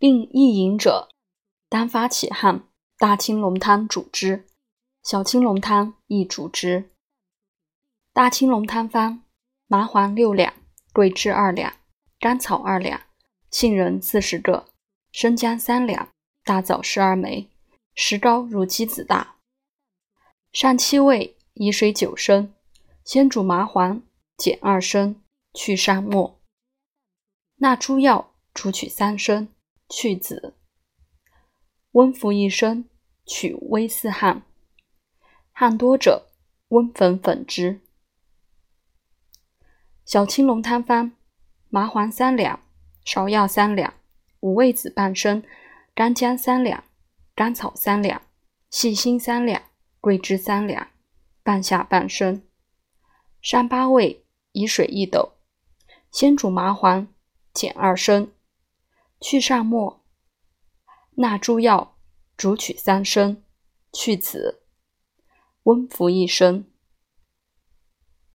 并易饮者，单发起汗，大青龙汤主之，小青龙汤亦主之。大青龙汤方：麻黄六两，桂枝二两，甘草二两，杏仁四十个，生姜三两，大枣十二枚，石膏如鸡子大。上七味，以水九升，先煮麻黄，减二升，去上末。纳诸药，煮取三升，去籽。温服一升，取微似汗。汗多者，温粉粉之。小青龙汤方：麻黄三两，芍药三两，五味子半升，干姜三两，甘草三两，细辛三两，桂枝三两，半夏半升。上八味，以水一斗，先煮麻黄，减二升，去上末。纳诸药，主取三升，去子。温服一升。